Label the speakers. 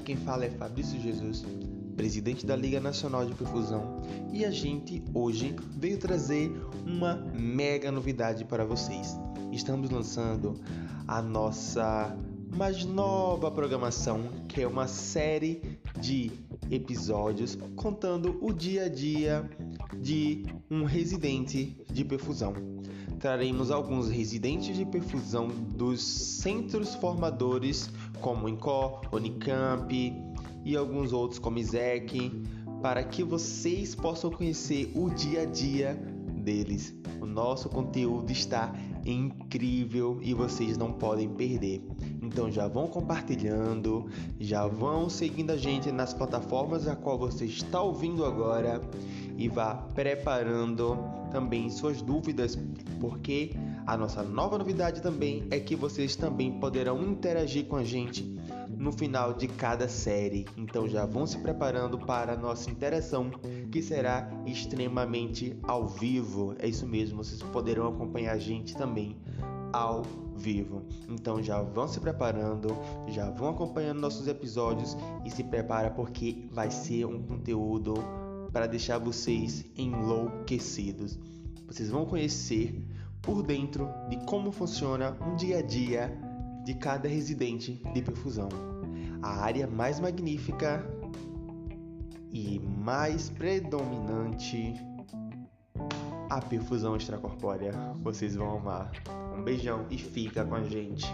Speaker 1: quem fala é Fabrício Jesus, presidente da Liga Nacional de Perfusão, e a gente hoje veio trazer uma mega novidade para vocês. Estamos lançando a nossa mais nova programação, que é uma série de episódios contando o dia a dia de um residente de perfusão. Traremos alguns residentes de perfusão dos centros formadores como INCO, Unicamp e alguns outros como ISEC, para que vocês possam conhecer o dia a dia deles. O nosso conteúdo está incrível e vocês não podem perder. Então já vão compartilhando, já vão seguindo a gente nas plataformas a qual você está ouvindo agora e vá preparando também suas dúvidas, porque a nossa nova novidade também é que vocês também poderão interagir com a gente no final de cada série. Então já vão se preparando para a nossa interação, que será extremamente ao vivo. É isso mesmo, vocês poderão acompanhar a gente também ao vivo. Então já vão se preparando, já vão acompanhando nossos episódios e se prepara porque vai ser um conteúdo para deixar vocês enlouquecidos. Vocês vão conhecer por dentro de como funciona um dia a dia de cada residente de perfusão. A área mais magnífica e mais predominante a perfusão extracorpórea. Vocês vão amar. Um beijão e fica com a gente.